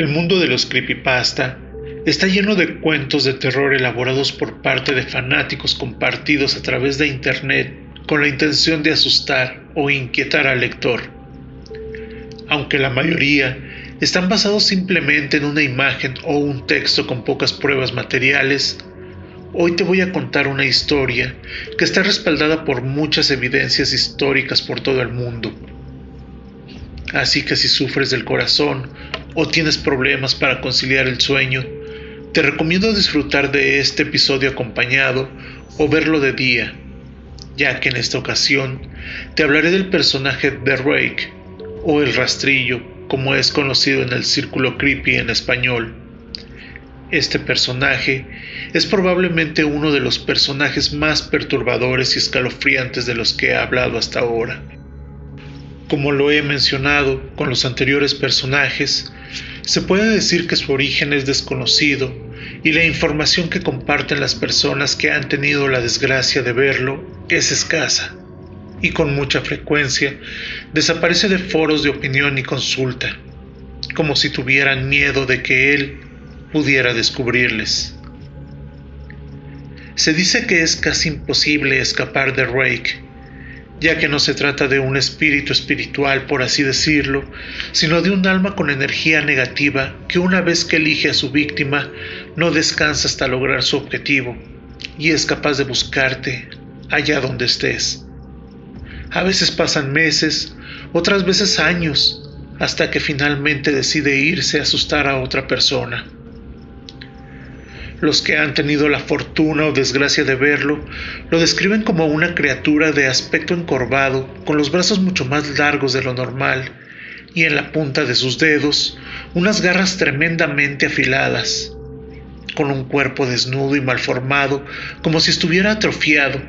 El mundo de los creepypasta está lleno de cuentos de terror elaborados por parte de fanáticos compartidos a través de Internet con la intención de asustar o inquietar al lector. Aunque la mayoría están basados simplemente en una imagen o un texto con pocas pruebas materiales, hoy te voy a contar una historia que está respaldada por muchas evidencias históricas por todo el mundo. Así que si sufres del corazón o tienes problemas para conciliar el sueño, te recomiendo disfrutar de este episodio acompañado o verlo de día, ya que en esta ocasión te hablaré del personaje de Rake o el rastrillo, como es conocido en el círculo creepy en español. Este personaje es probablemente uno de los personajes más perturbadores y escalofriantes de los que he hablado hasta ahora. Como lo he mencionado con los anteriores personajes, se puede decir que su origen es desconocido y la información que comparten las personas que han tenido la desgracia de verlo es escasa y con mucha frecuencia desaparece de foros de opinión y consulta, como si tuvieran miedo de que él pudiera descubrirles. Se dice que es casi imposible escapar de Rake, ya que no se trata de un espíritu espiritual, por así decirlo, sino de un alma con energía negativa que una vez que elige a su víctima no descansa hasta lograr su objetivo y es capaz de buscarte allá donde estés. A veces pasan meses, otras veces años, hasta que finalmente decide irse a asustar a otra persona. Los que han tenido la fortuna o desgracia de verlo lo describen como una criatura de aspecto encorvado, con los brazos mucho más largos de lo normal, y en la punta de sus dedos unas garras tremendamente afiladas, con un cuerpo desnudo y malformado, como si estuviera atrofiado,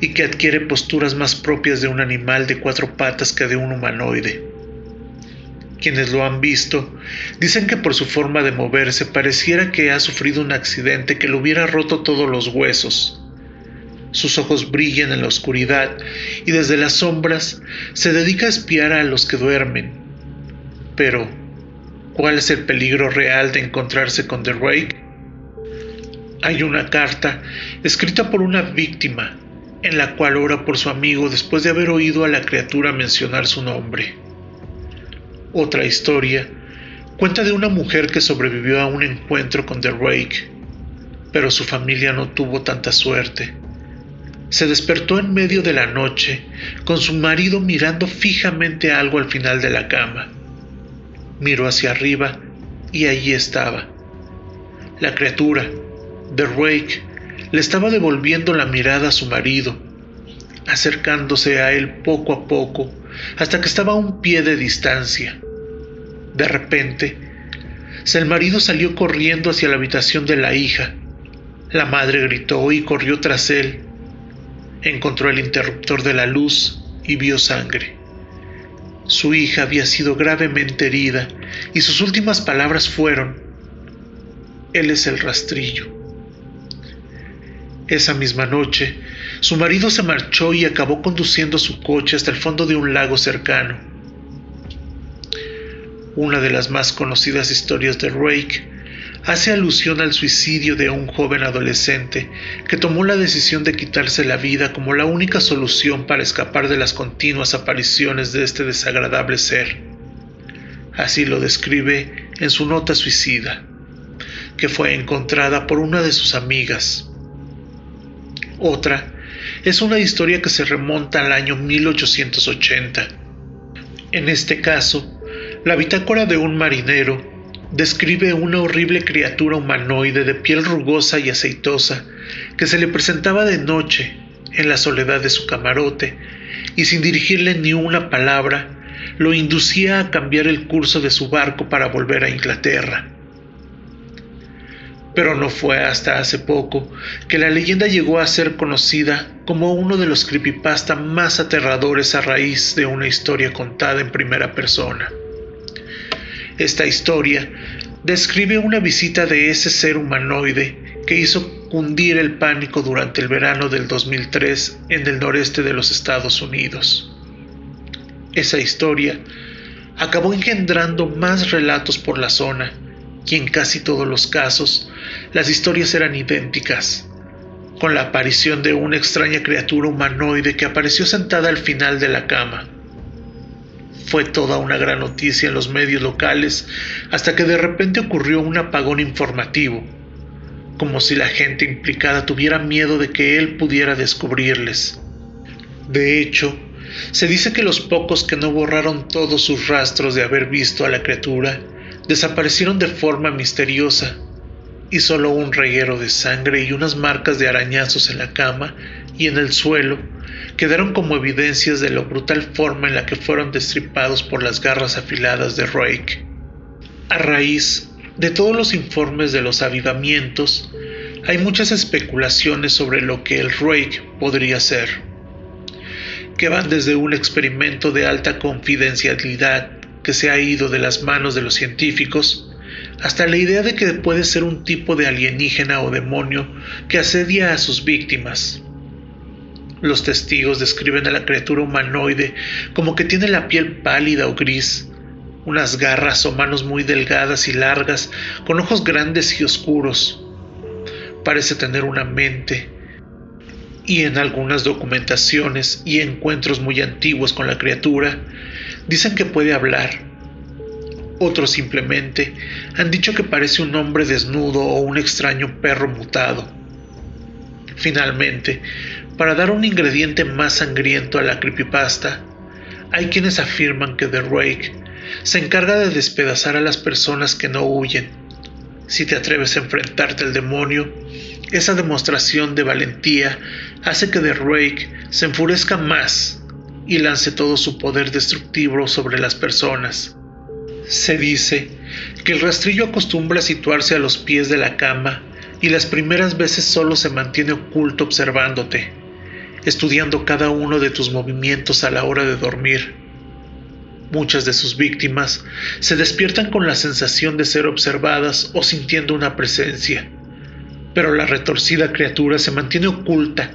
y que adquiere posturas más propias de un animal de cuatro patas que de un humanoide. Quienes lo han visto dicen que por su forma de moverse pareciera que ha sufrido un accidente que le hubiera roto todos los huesos. Sus ojos brillan en la oscuridad y desde las sombras se dedica a espiar a los que duermen. Pero, ¿cuál es el peligro real de encontrarse con The Rake? Hay una carta escrita por una víctima en la cual ora por su amigo después de haber oído a la criatura mencionar su nombre. Otra historia cuenta de una mujer que sobrevivió a un encuentro con The Rake, pero su familia no tuvo tanta suerte. Se despertó en medio de la noche con su marido mirando fijamente algo al final de la cama. Miró hacia arriba y allí estaba. La criatura, The Rake, le estaba devolviendo la mirada a su marido, acercándose a él poco a poco hasta que estaba a un pie de distancia. De repente, el marido salió corriendo hacia la habitación de la hija. La madre gritó y corrió tras él. Encontró el interruptor de la luz y vio sangre. Su hija había sido gravemente herida y sus últimas palabras fueron, Él es el rastrillo. Esa misma noche, su marido se marchó y acabó conduciendo su coche hasta el fondo de un lago cercano una de las más conocidas historias de Rake, hace alusión al suicidio de un joven adolescente que tomó la decisión de quitarse la vida como la única solución para escapar de las continuas apariciones de este desagradable ser. Así lo describe en su nota suicida, que fue encontrada por una de sus amigas. Otra es una historia que se remonta al año 1880. En este caso, la bitácora de un marinero describe una horrible criatura humanoide de piel rugosa y aceitosa que se le presentaba de noche en la soledad de su camarote y sin dirigirle ni una palabra lo inducía a cambiar el curso de su barco para volver a Inglaterra. Pero no fue hasta hace poco que la leyenda llegó a ser conocida como uno de los creepypasta más aterradores a raíz de una historia contada en primera persona. Esta historia describe una visita de ese ser humanoide que hizo cundir el pánico durante el verano del 2003 en el noreste de los Estados Unidos. Esa historia acabó engendrando más relatos por la zona, y en casi todos los casos las historias eran idénticas, con la aparición de una extraña criatura humanoide que apareció sentada al final de la cama. Fue toda una gran noticia en los medios locales hasta que de repente ocurrió un apagón informativo, como si la gente implicada tuviera miedo de que él pudiera descubrirles. De hecho, se dice que los pocos que no borraron todos sus rastros de haber visto a la criatura desaparecieron de forma misteriosa y solo un reguero de sangre y unas marcas de arañazos en la cama y en el suelo quedaron como evidencias de la brutal forma en la que fueron destripados por las garras afiladas de Rake. A raíz de todos los informes de los avivamientos, hay muchas especulaciones sobre lo que el Rake podría ser, que van desde un experimento de alta confidencialidad que se ha ido de las manos de los científicos, hasta la idea de que puede ser un tipo de alienígena o demonio que asedia a sus víctimas. Los testigos describen a la criatura humanoide como que tiene la piel pálida o gris, unas garras o manos muy delgadas y largas, con ojos grandes y oscuros. Parece tener una mente. Y en algunas documentaciones y encuentros muy antiguos con la criatura, dicen que puede hablar. Otros simplemente han dicho que parece un hombre desnudo o un extraño perro mutado. Finalmente, para dar un ingrediente más sangriento a la creepypasta, hay quienes afirman que The Rake se encarga de despedazar a las personas que no huyen. Si te atreves a enfrentarte al demonio, esa demostración de valentía hace que The Rake se enfurezca más y lance todo su poder destructivo sobre las personas. Se dice que el rastrillo acostumbra situarse a los pies de la cama y las primeras veces solo se mantiene oculto observándote, estudiando cada uno de tus movimientos a la hora de dormir. Muchas de sus víctimas se despiertan con la sensación de ser observadas o sintiendo una presencia, pero la retorcida criatura se mantiene oculta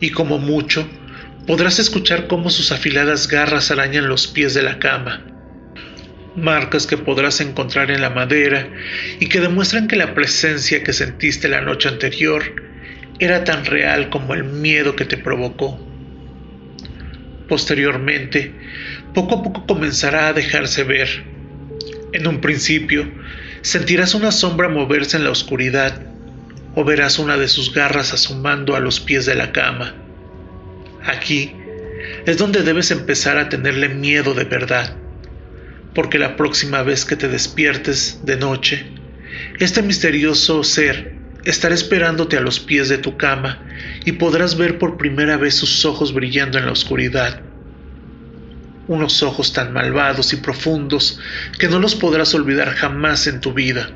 y como mucho podrás escuchar cómo sus afiladas garras arañan los pies de la cama marcas que podrás encontrar en la madera y que demuestran que la presencia que sentiste la noche anterior era tan real como el miedo que te provocó. Posteriormente, poco a poco comenzará a dejarse ver. En un principio, sentirás una sombra moverse en la oscuridad o verás una de sus garras asomando a los pies de la cama. Aquí es donde debes empezar a tenerle miedo de verdad porque la próxima vez que te despiertes de noche, este misterioso ser estará esperándote a los pies de tu cama y podrás ver por primera vez sus ojos brillando en la oscuridad. Unos ojos tan malvados y profundos que no los podrás olvidar jamás en tu vida.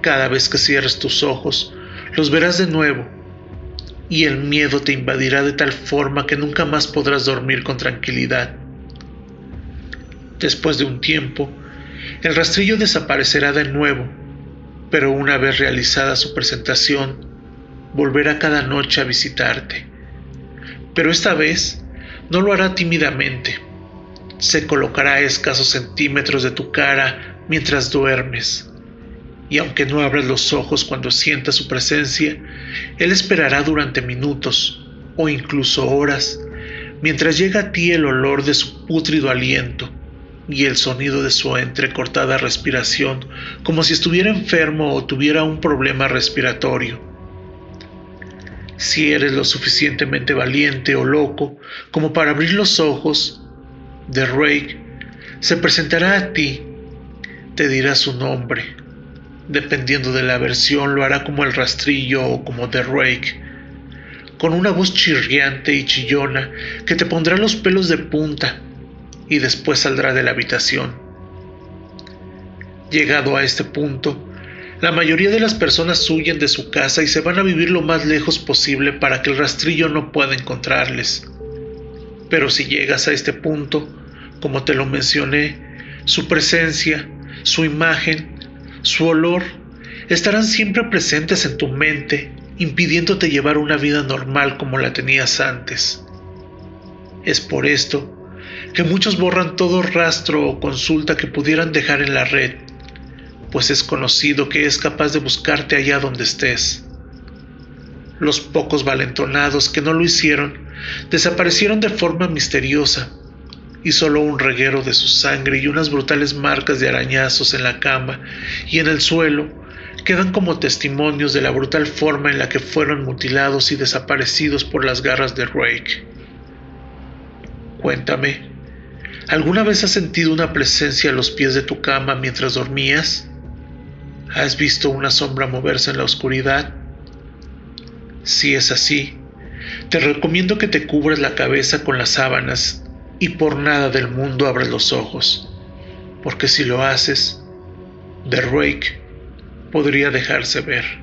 Cada vez que cierres tus ojos, los verás de nuevo y el miedo te invadirá de tal forma que nunca más podrás dormir con tranquilidad. Después de un tiempo, el rastrillo desaparecerá de nuevo, pero una vez realizada su presentación, volverá cada noche a visitarte. Pero esta vez no lo hará tímidamente. Se colocará a escasos centímetros de tu cara mientras duermes. Y aunque no abras los ojos cuando sienta su presencia, él esperará durante minutos o incluso horas, mientras llega a ti el olor de su pútrido aliento y el sonido de su entrecortada respiración, como si estuviera enfermo o tuviera un problema respiratorio. Si eres lo suficientemente valiente o loco como para abrir los ojos, The Rake se presentará a ti, te dirá su nombre. Dependiendo de la versión, lo hará como el rastrillo o como The Rake, con una voz chirriante y chillona que te pondrá los pelos de punta y después saldrá de la habitación. Llegado a este punto, la mayoría de las personas huyen de su casa y se van a vivir lo más lejos posible para que el rastrillo no pueda encontrarles. Pero si llegas a este punto, como te lo mencioné, su presencia, su imagen, su olor, estarán siempre presentes en tu mente, impidiéndote llevar una vida normal como la tenías antes. Es por esto que muchos borran todo rastro o consulta que pudieran dejar en la red, pues es conocido que es capaz de buscarte allá donde estés. Los pocos valentonados que no lo hicieron desaparecieron de forma misteriosa, y solo un reguero de su sangre y unas brutales marcas de arañazos en la cama y en el suelo quedan como testimonios de la brutal forma en la que fueron mutilados y desaparecidos por las garras de Rake. Cuéntame, ¿alguna vez has sentido una presencia a los pies de tu cama mientras dormías? ¿Has visto una sombra moverse en la oscuridad? Si es así, te recomiendo que te cubras la cabeza con las sábanas y por nada del mundo abras los ojos, porque si lo haces, The Rake podría dejarse ver.